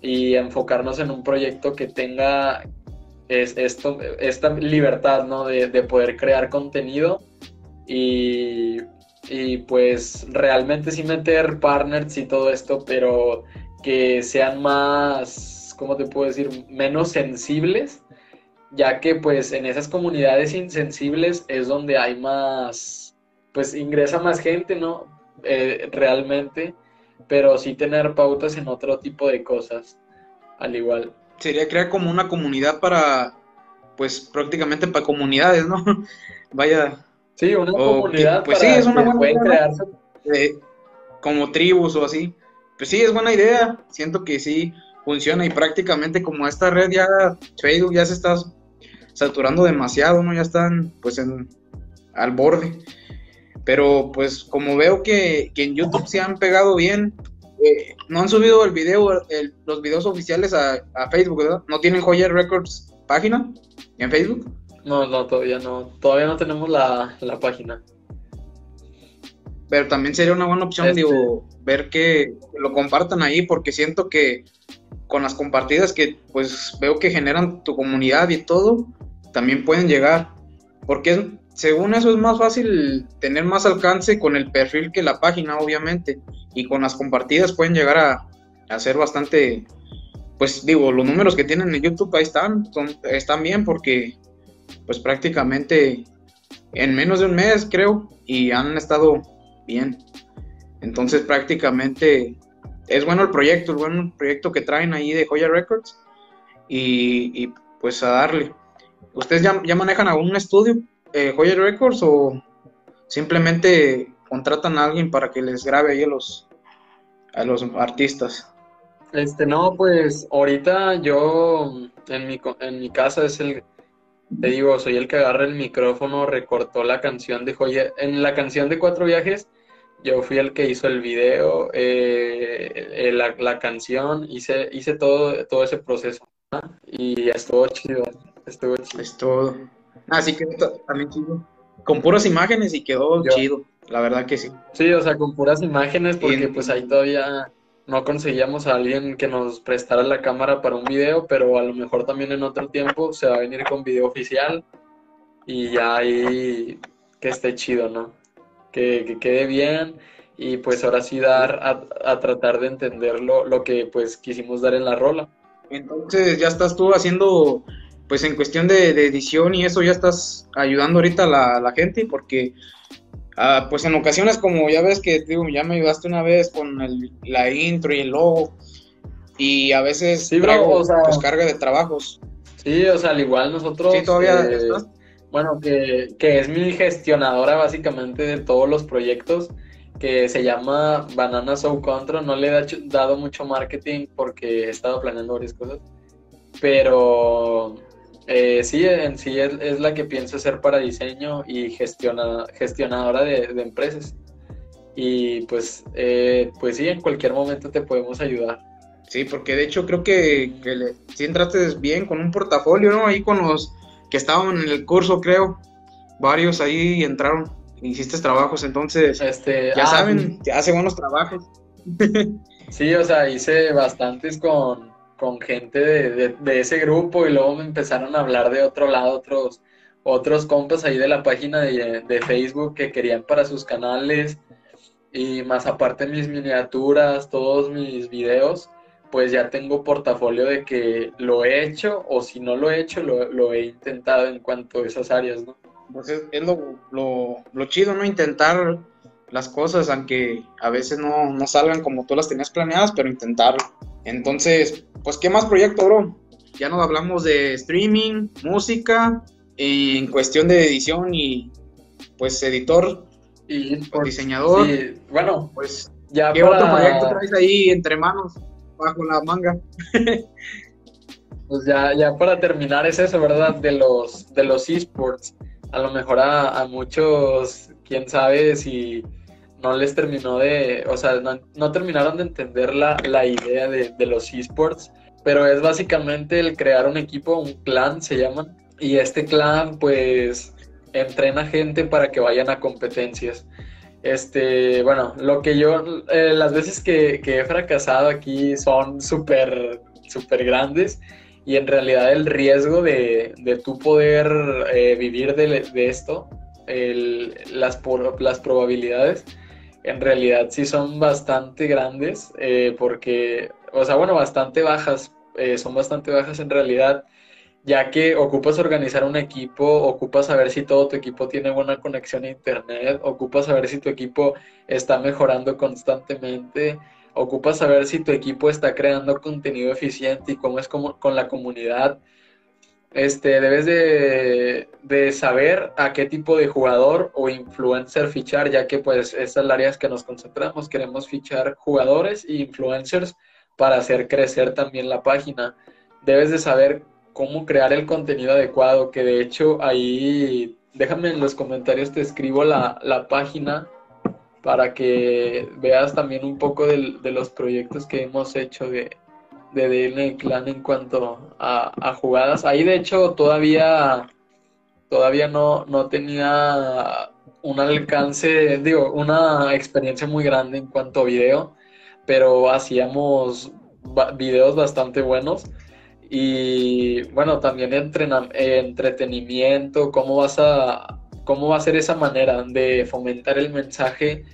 y enfocarnos en un proyecto que tenga es, esto, esta libertad, ¿no? De, de poder crear contenido y, y pues realmente sí meter partners y todo esto, pero que sean más ¿cómo te puedo decir? Menos sensibles, ya que pues en esas comunidades insensibles es donde hay más, pues ingresa más gente, ¿no? Eh, realmente, pero sí tener pautas en otro tipo de cosas, al igual.
Sería crear como una comunidad para, pues prácticamente para comunidades, ¿no? <laughs> Vaya.
Sí, una comunidad
pues sí, es una buena idea, como tribus o así. Pues sí, es buena idea. Siento que sí, funciona y prácticamente como esta red ya, Facebook ya se está saturando demasiado, ¿no? Ya están pues en, al borde. Pero pues como veo que, en YouTube se han pegado bien, eh, no han subido el video, los videos oficiales a, Facebook, ¿verdad? ¿No tienen Joya Records página en Facebook?
No, no, todavía no. Todavía no tenemos la, página.
Pero también sería una buena opción, este digo, ver que lo compartan ahí, porque siento que con las compartidas que pues veo que generan tu comunidad y todo, también pueden llegar. Porque según eso es más fácil tener más alcance con el perfil que la página, obviamente. Y con las compartidas pueden llegar a, ser bastante, pues digo, los números que tienen en YouTube ahí están, están bien porque pues prácticamente en menos de un mes creo y han estado bien. Entonces prácticamente es bueno el proyecto, es bueno el proyecto que traen ahí de Joya Records y, pues a darle. ¿Ustedes ya, manejan algún estudio, eh, Joya Records, o simplemente contratan a alguien para que les grabe ahí a los, a los artistas?
Este, no, pues ahorita yo en mi, en mi casa es el, te digo, soy el que agarra el micrófono, recortó la canción de Joya, en la canción de Cuatro Viajes yo fui el que hizo el video, eh, la, canción, hice, hice todo, todo ese proceso. Y estuvo chido, estuvo chido.
Es todo. Así que también chido. Con puras imágenes y quedó chido, la verdad que sí.
Sí, o sea, con puras imágenes, porque pues ahí todavía no conseguíamos a alguien que nos prestara la cámara para un video, pero a lo mejor también en otro tiempo se va a venir con video oficial y ya ahí que esté chido, ¿no? que, quede bien y pues ahora sí dar a, tratar de entender lo, que pues quisimos dar en la rola.
Entonces ya estás tú haciendo, pues en cuestión de, edición y eso ya estás ayudando ahorita a la, gente porque ah, pues en ocasiones como ya ves que digo, ya me ayudaste una vez con la intro y el logo y a veces
sí, o sea,
pues carga de trabajos.
Sí, o sea, al igual nosotros...
Sí, todavía eh, estás
bueno, que, es mi gestionadora básicamente de todos los proyectos, que se llama Banana Soul Control. No le he dado mucho marketing porque he estado planeando varias cosas, pero eh, sí, en sí es, la que pienso ser para diseño y gestiona, gestionadora de, empresas. Y pues, eh, pues sí, en cualquier momento te podemos ayudar.
Sí, porque de hecho creo que, que le, si entraste bien con un portafolio, ¿no? Ahí con los que estaban en el curso, creo. Varios ahí entraron hiciste trabajos, entonces
Este,
ya
ah,
saben, hace buenos trabajos. <laughs>
Sí, o sea, hice bastantes con, con gente de, ese grupo y luego me empezaron a hablar de otro lado, otros, otros compas ahí de la página de, Facebook que querían para sus canales y más aparte mis miniaturas, todos mis videos, pues ya tengo portafolio de que lo he hecho o si no lo he hecho, lo, he intentado en cuanto a esas áreas, ¿no?
Pues es, es lo, lo, lo chido, ¿no? Intentar las cosas, aunque a veces no, no salgan como tú las tenías planeadas, pero intentarlo. Entonces, pues, ¿qué más proyecto, bro? Ya nos hablamos de streaming, música, en cuestión de edición y, pues, editor,
Y
pues, diseñador,
sí, bueno,
pues,
ya
¿qué otro proyecto traes ahí entre manos, bajo la manga? <laughs>
Pues ya, ya para terminar es eso, ¿verdad? De los, de los esports. A lo mejor a, a muchos, quién sabe si no les terminó de, o sea, no, terminaron de entender la, la idea de, de los esports, pero es básicamente el crear un equipo, un clan se llaman, y este clan pues entrena gente para que vayan a competencias. Este, bueno, lo que yo, eh, las veces que, que he fracasado aquí son súper, súper grandes y en realidad el riesgo de, de tú poder eh, vivir de, de esto, las, por- las probabilidades, en realidad sí son bastante grandes, eh, porque, o sea, bueno, bastante bajas, eh, son bastante bajas en realidad, ya que ocupas organizar un equipo, ocupas saber si todo tu equipo tiene buena conexión a internet, ocupas saber si tu equipo está mejorando constantemente, ocupas saber si tu equipo está creando contenido eficiente y cómo es como, con la comunidad. Este, debes de, de saber a qué tipo de jugador o influencer fichar, ya que pues es el área que nos concentramos. Queremos fichar jugadores e influencers para hacer crecer también la página. Debes de saber cómo crear el contenido adecuado, que de hecho ahí, déjame en los comentarios, te escribo la, la página para que veas también un poco del- de, los proyectos que hemos hecho de, de DN Clan en cuanto a, a jugadas. Ahí de hecho todavía, todavía no, no tenía un alcance, digo, una experiencia muy grande en cuanto a video, pero hacíamos videos bastante buenos. Y bueno, también entretenimiento, cómo vas a, cómo va a ser esa manera de fomentar el mensaje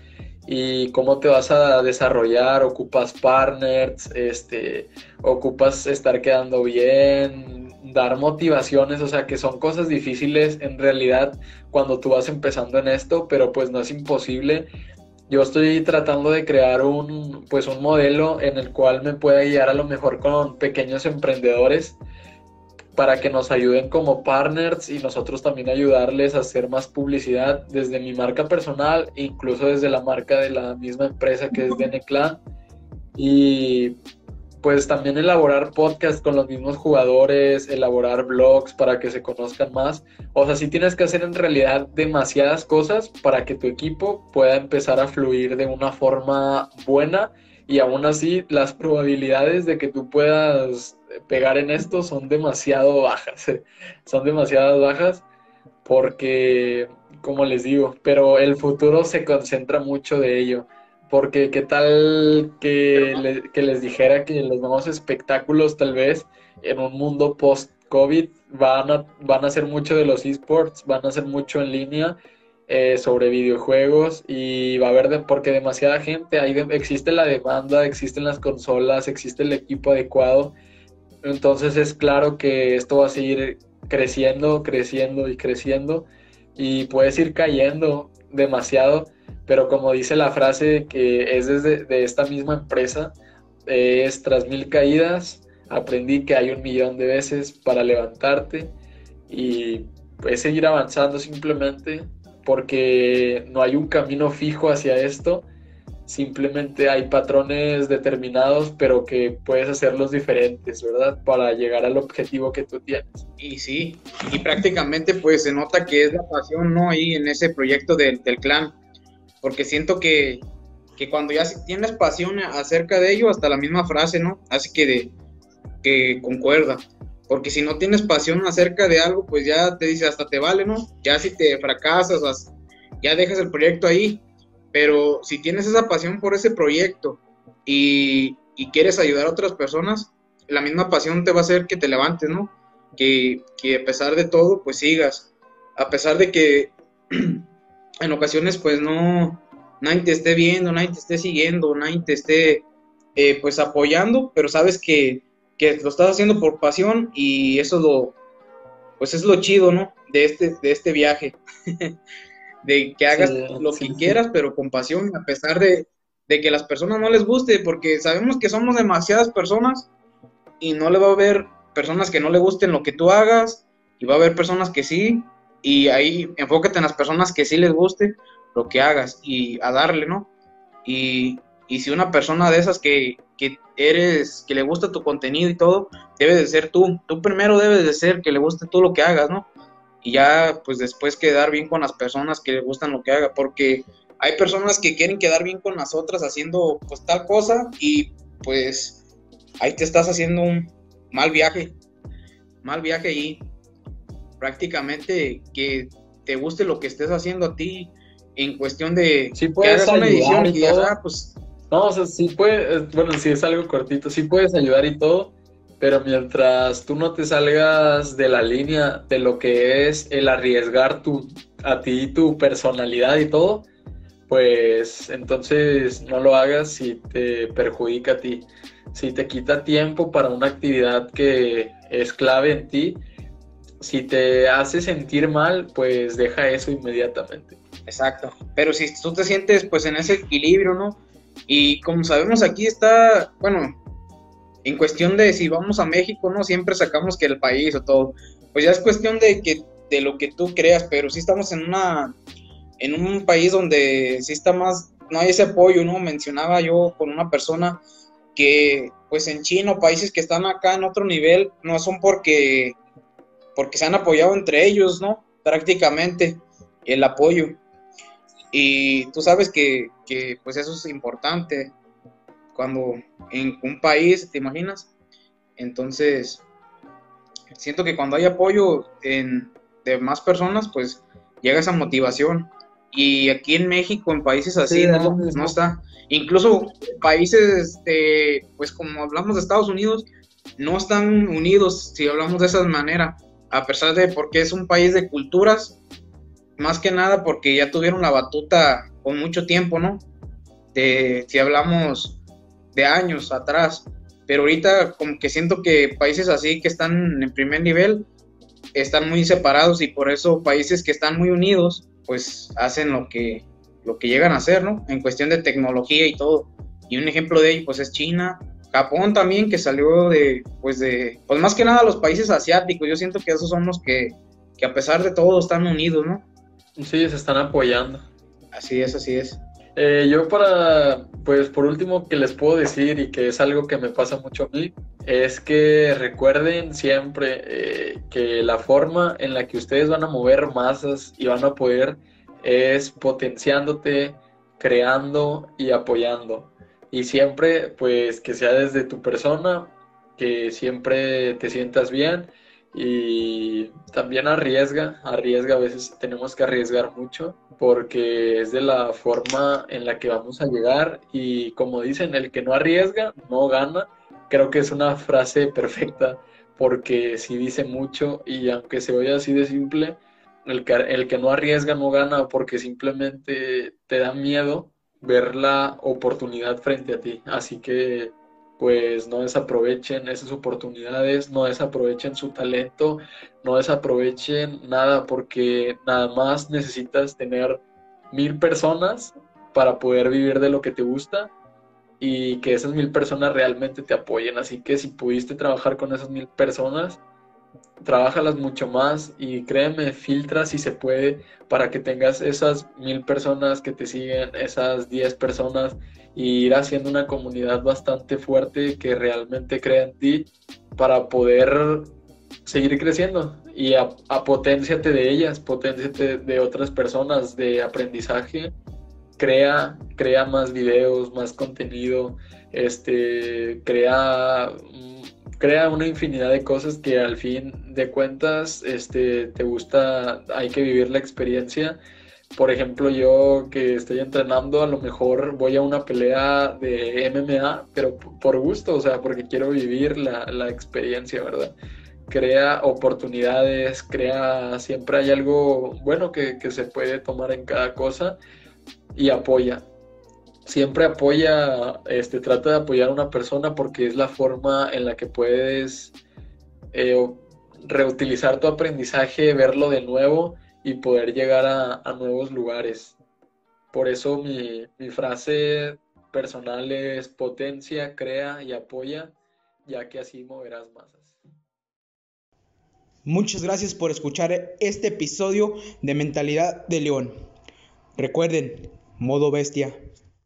y cómo te vas a desarrollar, ocupas partners, este, ocupas estar quedando bien, dar motivaciones, o sea que son cosas difíciles en realidad cuando tú vas empezando en esto, pero pues no es imposible. Yo estoy tratando de crear un, pues un modelo en el cual me pueda guiar a lo mejor con pequeños emprendedores para que nos ayuden como partners y nosotros también ayudarles a hacer más publicidad desde mi marca personal, incluso desde la marca de la misma empresa que es DN Clan. Y pues también elaborar podcast con los mismos jugadores, elaborar blogs para que se conozcan más. O sea, sí tienes que hacer en realidad demasiadas cosas para que tu equipo pueda empezar a fluir de una forma buena y aún así las probabilidades de que tú puedas pegar en esto son demasiado bajas, <laughs> son demasiado bajas porque, como les digo, pero el futuro se concentra mucho de ello. Porque qué tal que, que les dijera que los nuevos espectáculos tal vez en un mundo post-COVID van a, van a ser mucho de los esports, van a ser mucho en línea eh, sobre videojuegos y va a haber, porque demasiada gente, hay existe la demanda, existen las consolas, existe el equipo adecuado, entonces es claro que esto va a seguir creciendo, creciendo y creciendo y puedes ir cayendo demasiado, pero como dice la frase que es desde de esta misma empresa, es tras mil caídas, aprendí que hay un millón de veces para levantarte y pues seguir avanzando simplemente porque no hay un camino fijo hacia esto, simplemente hay patrones determinados, pero que puedes hacerlos diferentes, ¿verdad? Para llegar al objetivo que tú tienes.
Y sí, y prácticamente pues se nota que es la pasión, ¿no? Ahí en ese proyecto del, del clan, porque siento que, que cuando ya tienes pasión acerca de ello, hasta la misma frase, ¿no? Así que, de, que concuerda, porque si no tienes pasión acerca de algo, pues ya te dice hasta te vale, ¿no? Ya si te fracasas, as- ya dejas el proyecto ahí. Pero si tienes esa pasión por ese proyecto y, quieres ayudar a otras personas, la misma pasión te va a hacer que te levantes, ¿no? Que, a pesar de todo, pues sigas. A pesar de que <clears throat> en ocasiones, pues no, nadie te esté viendo, nadie te esté siguiendo, nadie te esté, eh, pues apoyando, pero sabes que, que, lo estás haciendo por pasión y eso lo, pues es lo chido, ¿no? De este, de este viaje. <laughs> de que hagas lo que quieras, pero con pasión, a pesar de, de que las personas no les guste, porque sabemos que somos demasiadas personas y no le va a haber personas que no le gusten lo que tú hagas y va a haber personas que sí y ahí enfócate en las personas que sí les guste lo que hagas y a darle, ¿no? Y, y si una persona de esas que, que, eres, que le gusta tu contenido y todo, debe de ser tú. Tú primero debes de ser que le guste todo lo que hagas, ¿no? Y ya, pues después quedar bien con las personas que le gustan lo que haga, porque hay personas que quieren quedar bien con las otras haciendo pues tal cosa y pues ahí te estás haciendo un mal viaje, mal viaje y prácticamente que te guste lo que estés haciendo a ti en cuestión de
sí puedes que hagas una edición y,
ya, pues...
No, o sea, sí puede, bueno, si es algo cortito, sí puedes ayudar y todo, pero mientras tú no te salgas de la línea de lo que es el arriesgar tu, a ti tu personalidad y todo, pues entonces no lo hagas si te perjudica a ti. Si te quita tiempo para una actividad que es clave en ti, si te hace sentir mal, pues deja eso inmediatamente.
Exacto. Pero si tú te sientes pues en ese equilibrio, ¿no? Y como sabemos aquí está, bueno, en cuestión de si vamos a México, ¿no? Siempre sacamos que el país o todo. Pues ya es cuestión de que de lo que tú creas, pero si estamos en una en un país donde sí está más no hay ese apoyo, ¿no? Mencionaba yo con una persona que pues en China o países que están acá en otro nivel no son porque porque se han apoyado entre ellos, ¿no? Prácticamente el apoyo. Y tú sabes que, pues eso es importante cuando en un país, ¿te imaginas? Entonces, siento que cuando hay apoyo en, de más personas, pues llega esa motivación. Y aquí en México, en países así, no, no, está. Incluso países, de, pues como hablamos de Estados Unidos, no están unidos si hablamos de esa manera a pesar de porque es un país de culturas, más que nada porque ya tuvieron la batuta con mucho tiempo, ¿no? De, si hablamos de años atrás, pero ahorita como que siento que países así que están en primer nivel están muy separados y por eso países que están muy unidos pues hacen lo que lo que llegan a hacer, ¿no? En cuestión de tecnología y todo. Y un ejemplo de ello pues es China, Japón también, que salió de, pues de, pues más que nada los países asiáticos. Yo siento que esos son los que, que a pesar de todo están unidos, ¿no?
Sí, se están apoyando.
Así es, así es.
Eh, yo para, pues por último que les puedo decir y que es algo que me pasa mucho a mí, es que recuerden siempre eh, que la forma en la que ustedes van a mover masas y van a poder es potenciándote, creando y apoyando. Y siempre pues que sea desde tu persona, que siempre te sientas bien y también arriesga, arriesga, a veces tenemos que arriesgar mucho porque es de la forma en la que vamos a llegar y como dicen, el que no arriesga no gana, creo que es una frase perfecta porque si dice mucho y aunque se oye así de simple, el que, el que no arriesga no gana porque simplemente te da miedo ver la oportunidad frente a ti. Así que pues no desaprovechen esas oportunidades, no desaprovechen su talento, no desaprovechen nada porque nada más necesitas tener mil personas para poder vivir de lo que te gusta y que esas mil personas realmente te apoyen. Así que si pudiste trabajar con esas mil personas, Trabájalas mucho más y créeme, filtra si se puede para que tengas esas mil personas que te siguen, esas diez personas y ir haciendo una comunidad bastante fuerte que realmente crea en ti para poder seguir creciendo y a, potenciate de ellas, potenciate de otras personas de aprendizaje, crea, crea más videos, más contenido, este, crea crea una infinidad de cosas que al fin de cuentas este, te gusta, hay que vivir la experiencia, Por ejemplo, yo que estoy entrenando, a lo mejor voy a una pelea de MMA, pero por gusto, o sea, porque quiero vivir la, la experiencia, ¿verdad? Crea oportunidades, crea, siempre hay algo bueno que, que se puede tomar en cada cosa y apoya siempre apoya, este, trata de apoyar a una persona porque es la forma en la que puedes eh, reutilizar tu aprendizaje, verlo de nuevo y poder llegar a, nuevos lugares. Por eso mi, mi, frase personal es potencia, crea y apoya, ya que así moverás masas.
Muchas gracias por escuchar este episodio de Mentalidad de León. Recuerden, modo bestia.